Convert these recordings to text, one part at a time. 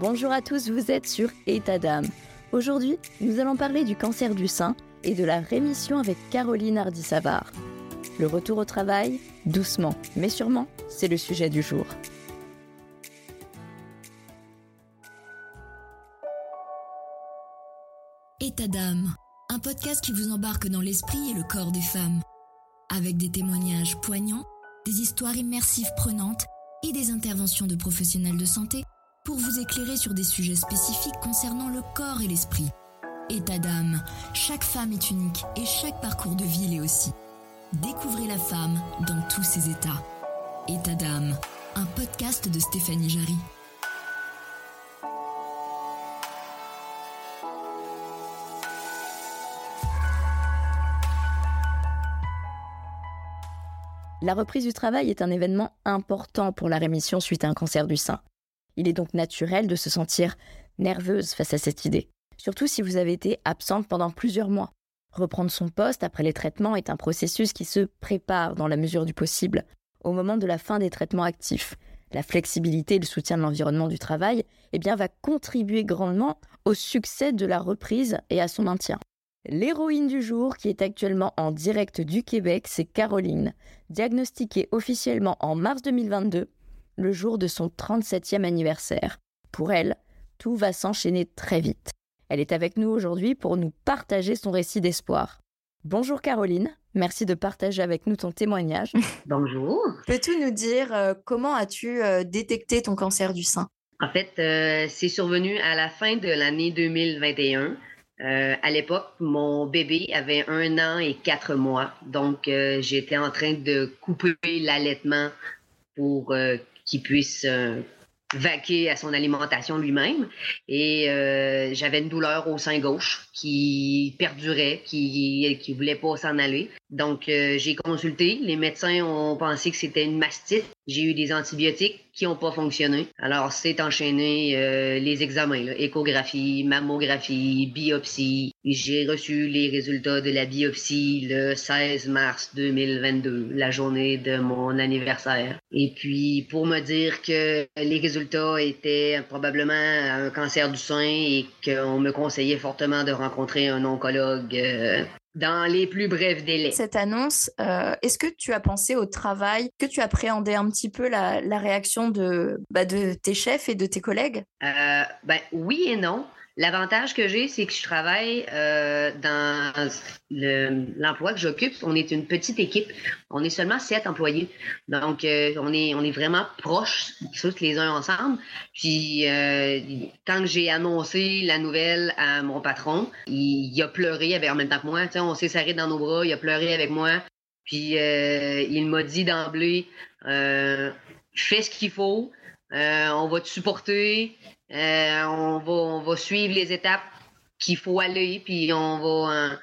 Bonjour à tous, vous êtes sur État d'âme. Aujourd'hui, nous allons parler du cancer du sein et de la rémission avec Caroline Hardy-Savard. Le retour au travail, doucement, mais sûrement, c'est le sujet du jour. État d'âme, un podcast qui vous embarque dans l'esprit et le corps des femmes, avec des témoignages poignants, des histoires immersives prenantes et des interventions de professionnels de santé pour vous éclairer sur des sujets spécifiques concernant le corps et l'esprit. État d'âme, chaque femme est unique et chaque parcours de vie l'est aussi. Découvrez la femme dans tous ses états. État d'âme, un podcast de Stéphanie Jarry. La reprise du travail est un événement important pour la rémission suite à un cancer du sein. Il est donc naturel de se sentir nerveuse face à cette idée, surtout si vous avez été absente pendant plusieurs mois. Reprendre son poste après les traitements est un processus qui se prépare dans la mesure du possible au moment de la fin des traitements actifs. La flexibilité et le soutien de l'environnement du travail eh va contribuer grandement au succès de la reprise et à son maintien. L'héroïne du jour, qui est actuellement en direct du Québec, c'est Caroline, diagnostiquée officiellement en mars 2022 le jour de son 37e anniversaire. Pour elle, tout va s'enchaîner très vite. Elle est avec nous aujourd'hui pour nous partager son récit d'espoir. Bonjour Caroline, merci de partager avec nous ton témoignage. Bonjour. Peux-tu nous dire euh, comment as-tu euh, détecté ton cancer du sein? En fait, euh, c'est survenu à la fin de l'année 2021. à l'époque, mon bébé avait un an et quatre mois, donc j'étais en train de couper l'allaitement pour qui puisse euh, vaquer à son alimentation lui-même. Et euh, j'avais une douleur au sein gauche qui perdurait, qui qui voulait pas s'en aller. Donc euh, j'ai consulté. Les médecins ont pensé que c'était une mastite. J'ai eu des antibiotiques qui n'ont pas fonctionné. Alors c'est enchaîné euh, les examens, là, échographie, mammographie, biopsie. J'ai reçu les résultats de la biopsie le 16 mars 2022, la journée de mon anniversaire. Et puis pour me dire que les résultats étaient probablement un cancer du sein et qu'on me conseillait fortement de rencontrer un oncologue euh, dans les plus brefs délais. Cette annonce, euh, est-ce que tu as pensé au travail? Que tu appréhendais un petit peu la, réaction de, bah, de tes chefs et de tes collègues? Euh, ben, Oui et non. L'avantage que j'ai, c'est que je travaille euh, dans l'emploi que j'occupe. On est une petite équipe. On est seulement sept employés. Donc, euh, on, est, on est vraiment proches, tous les uns ensemble. Puis, euh, quand j'ai annoncé la nouvelle à mon patron, il, a pleuré avec, en même temps que moi. On s'est serré dans nos bras. Il a pleuré avec moi. Puis, il m'a dit d'emblée, fais ce qu'il faut. On va te supporter. Euh, on, va, on suivre les étapes qu'il faut aller, puis on va.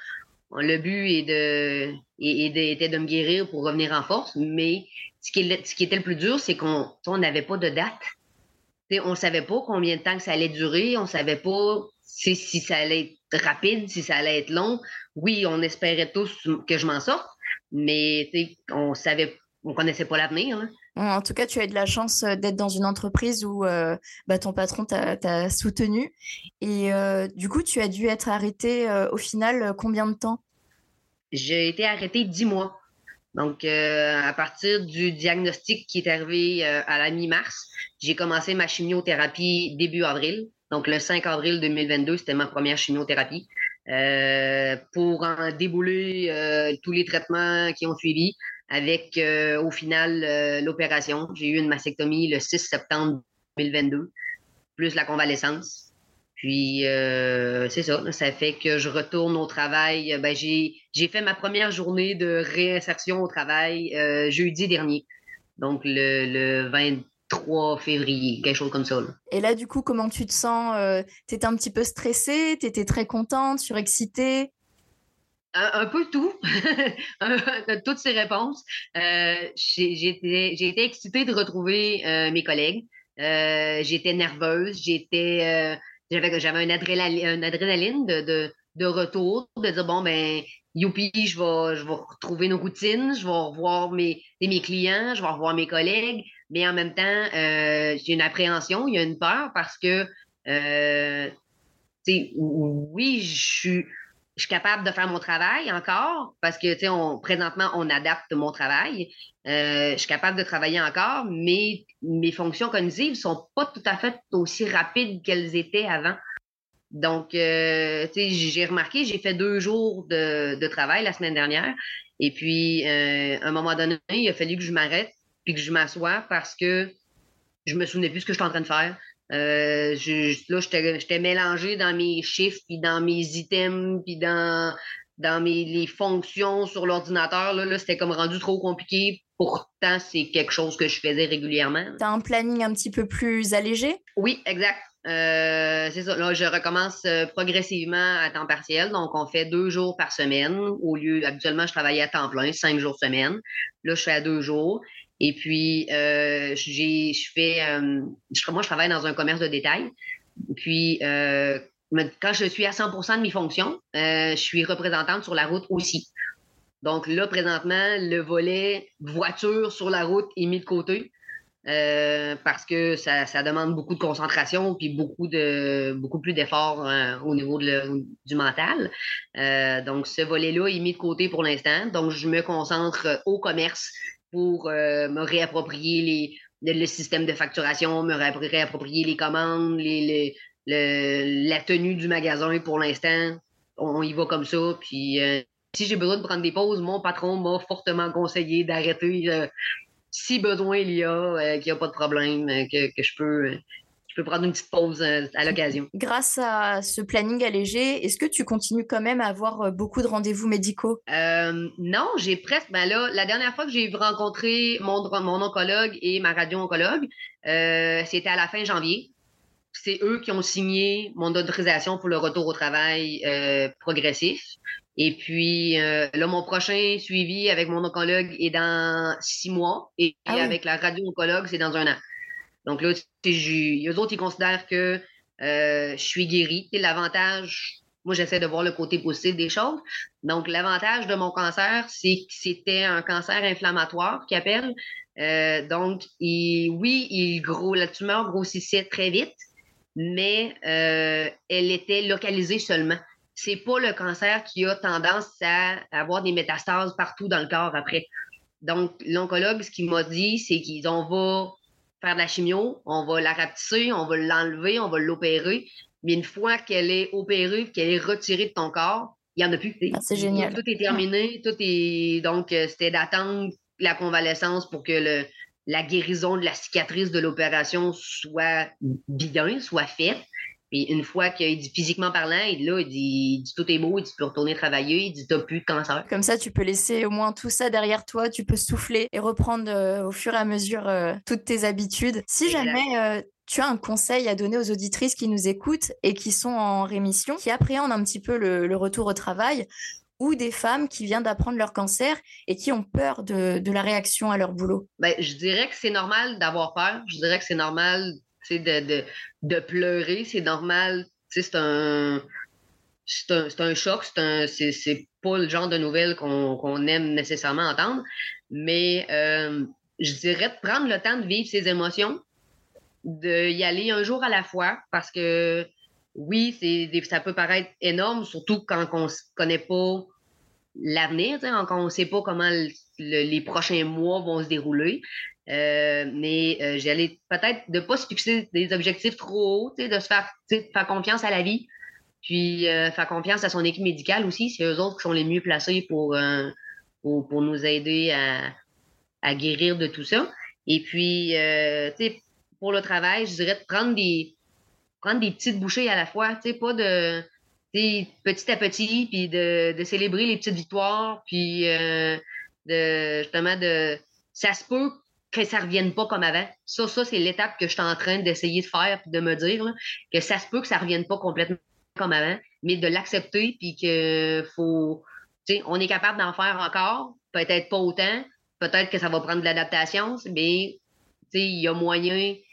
le but est de, était de me guérir pour revenir en force, mais ce qui, était le plus dur, c'est qu'on n'avait pas de date. on ne savait pas combien de temps ça allait durer, on ne savait pas si, ça allait être rapide, si ça allait être long. Oui, on espérait tous que je m'en sorte, mais on savait, on connaissait pas l'avenir. En tout cas, tu as eu de la chance euh, d'être dans une entreprise où euh, bah, ton patron t'a soutenu. Et euh, du coup, tu as dû être arrêté au final combien de temps? J'ai été arrêté dix mois. Donc, à partir du diagnostic qui est arrivé à la mi-mars, j'ai commencé ma chimiothérapie début avril. Donc, le 5 avril 2022, c'était ma première chimiothérapie. pour en débouler tous les traitements qui ont suivi avec euh, au final euh, l'opération. J'ai eu une mastectomie le 6 septembre 2022, plus la convalescence. Puis euh, c'est ça, ça fait que je retourne au travail. Ben, j'ai, fait ma première journée de réinsertion au travail jeudi dernier. Donc le, le 23 février, quelque chose. Et là, du coup, comment tu te sens? Tu étais un petit peu stressée, tu étais très contente, surexcitée? Un, peu tout, toutes ces réponses. Euh, j'ai été excitée de retrouver euh, mes collègues. Euh, j'étais nerveuse, j'étais, j'avais, j'avais une adrénaline, adrénaline de, retour, de dire bon ben youpi, je vais, je vais retrouver nos routines, je vais revoir mes, mes clients, je vais revoir mes collègues. mais en même temps, euh, j'ai une appréhension, il y a une peur parce que, euh, oui, je suis, je suis capable de faire mon travail encore parce que, tu sais, présentement, on adapte mon travail. Euh, je suis capable de travailler encore, mais mes fonctions cognitives sont pas tout à fait aussi rapides qu'elles étaient avant. Donc, euh, tu sais, j'ai remarqué, j'ai fait deux jours de, travail la semaine dernière. Et puis, euh, à un moment donné, il a fallu que je m'arrête puis que je m'assoie parce que je me souvenais plus ce que j'étais en train de faire. Euh, je, là, j'étais mélangé dans mes chiffres, puis dans mes items, puis dans, dans mes les fonctions sur l'ordinateur. Là, là c'était comme rendu trop compliqué. Pourtant, c'est quelque chose que je faisais régulièrement. Tu as un planning un petit peu plus allégé? Oui, exact. Euh, c'est ça. Là, je recommence euh, progressivement à temps partiel. Donc, on fait deux jours par semaine. Au lieu, habituellement, je travaillais à temps plein, cinq jours semaine. Là, je fais à deux jours. Et puis, euh, j'ai, je fais, euh, moi, je travaille dans un commerce de détail. Puis, euh, quand je suis à 100% de mes fonctions, je suis représentante sur la route aussi. Donc là, présentement, le volet voiture sur la route est mis de côté. parce que ça, demande beaucoup de concentration puis beaucoup de beaucoup plus d'efforts au niveau du mental. donc ce volet-là est mis de côté pour l'instant. Donc je me concentre au commerce pour euh, me réapproprier les, le, système de facturation, me réapproprier les commandes, les, la tenue du magasin pour l'instant. On, y va comme ça. Puis euh, si j'ai besoin de prendre des pauses, mon patron m'a fortement conseillé d'arrêter. Euh, si besoin il y a, qu'il n'y a pas de problème, que, que je peux je peux prendre une petite pause euh, à l'occasion. Grâce à ce planning allégé, est-ce que tu continues quand même à avoir euh, beaucoup de rendez-vous médicaux? Euh, non, j'ai presque. Ben là, la dernière fois que j'ai rencontré mon, mon oncologue et ma radio-oncologue, c'était à la fin janvier. C'est eux qui ont signé mon autorisation pour le retour au travail progressif. Et puis là, mon prochain suivi avec mon oncologue est dans six mois et, ah avec la radio-oncologue, c'est dans un an. Donc là, eux autres, ils considèrent que euh, je suis guérie. L'avantage, moi, j'essaie de voir le côté positif des choses. Donc, l'avantage de mon cancer, c'est que c'était un cancer inflammatoire qui appelle. Euh, donc, oui, il gros, la tumeur grossissait très vite, mais euh, elle était localisée seulement. C'est pas le cancer qui a tendance à avoir des métastases partout dans le corps après. Donc, l'oncologue, ce qu'il m'a dit, c'est qu'ils ont va faire de la chimio, on va la rapetisser, on va l'enlever, on va l'opérer. Mais une fois qu'elle est opérée, qu'elle est retirée de ton corps, il n'y en a plus. Ah, c'est génial. Tout est terminé, tout est. Donc, euh, c'était d'attendre la convalescence pour que le, la guérison de la cicatrice de l'opération soit bien, soit faite. Puis une fois qu'il dit physiquement parlant, il, là, il dit, tout est beau, il dit tu peux retourner travailler, il dit t'as plus de cancer. Comme ça, tu peux laisser au moins tout ça derrière toi, tu peux souffler et reprendre euh, au fur et à mesure euh, toutes tes habitudes. Si jamais euh, tu as un conseil à donner aux auditrices qui nous écoutent et qui sont en rémission, qui appréhendent un petit peu le, retour au travail, ou des femmes qui viennent d'apprendre leur cancer et qui ont peur de, de la réaction à leur boulot? Ben, je dirais que c'est normal d'avoir peur. Je dirais que c'est normal de, de, de, pleurer, c'est normal. C'est un, c'est un, choc, c'est pas le genre de nouvelles qu'on aime nécessairement entendre, mais euh, je dirais de prendre le temps de vivre ses émotions, d'y aller un jour à la fois, parce que oui, ça peut paraître énorme, surtout quand on ne connaît pas l'avenir, quand on ne sait pas comment les prochains mois vont se dérouler. Euh, mais euh, j'allais peut-être de ne pas se fixer des objectifs trop hauts, de se faire, faire confiance à la vie, puis euh, faire confiance à son équipe médicale aussi. C'est eux autres qui sont les mieux placés pour, pour, nous aider à, guérir de tout ça. Et puis, pour le travail, je dirais de prendre des, prendre des petites bouchées à la fois, pas de petit à petit, puis de, de, célébrer les petites victoires, puis de justement de ça se peut que ça revienne pas comme avant. Ça, ça c'est l'étape que je suis en train d'essayer de faire de me dire que ça se peut que ça revienne pas complètement comme avant, mais de l'accepter puis que faut, on est capable d'en faire encore, peut-être pas autant, peut-être que ça va prendre de l'adaptation, mais il y a moyen, il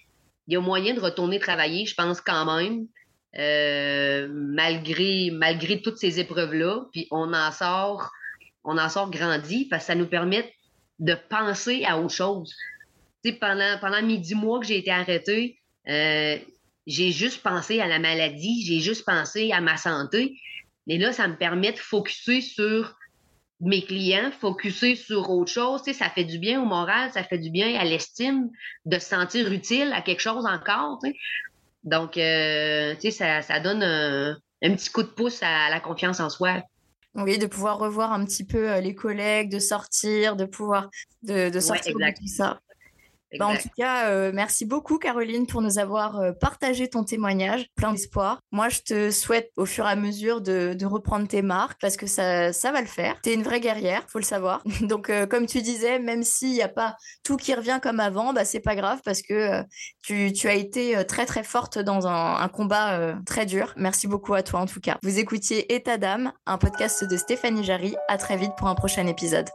y a moyen de retourner travailler, je pense quand même. Euh, malgré malgré toutes ces épreuves là puis on en sort on en sort grandi parce que ça nous permet de penser à autre chose. pendant, pendant mes dix mois que j'ai été arrêtée, euh, j'ai juste pensé à la maladie, j'ai juste pensé à ma santé. Mais là, ça me permet de focuser sur mes clients, focuser sur autre chose. Ça fait du bien au moral, ça fait du bien à l'estime de se sentir utile à quelque chose encore. Donc, euh, ça, ça donne un, un, petit coup de pouce à la confiance en soi. Oui, de pouvoir revoir un petit peu euh, les collègues, de sortir, de pouvoir de, de sortir ouais, de tout ça. Bah, en tout cas, euh, merci beaucoup Caroline pour nous avoir euh, partagé ton témoignage, plein d'espoir. Moi, je te souhaite au fur et à mesure de, de reprendre tes marques parce que ça, ça va le faire. Tu es une vraie guerrière, faut le savoir. Donc, euh, comme tu disais, même s'il n'y a pas tout qui revient comme avant, bah, c'est pas grave parce que euh, tu, tu, as été très très forte dans un, un combat euh, très dur. Merci beaucoup à toi en tout cas. Vous écoutiez État d'âme, un podcast de Stéphanie Jarry. À très vite pour un prochain épisode.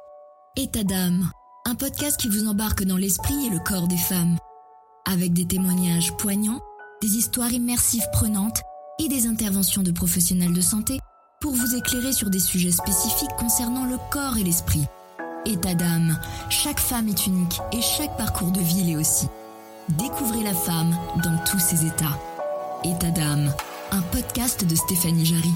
État d'âme un podcast qui vous embarque dans l'esprit et le corps des femmes, avec des témoignages poignants, des histoires immersives prenantes et des interventions de professionnels de santé pour vous éclairer sur des sujets spécifiques concernant le corps et l'esprit. État d'âme, chaque femme est unique et chaque parcours de vie l'est aussi. Découvrez la femme dans tous ses états. État d'âme, un podcast de Stéphanie Jarry.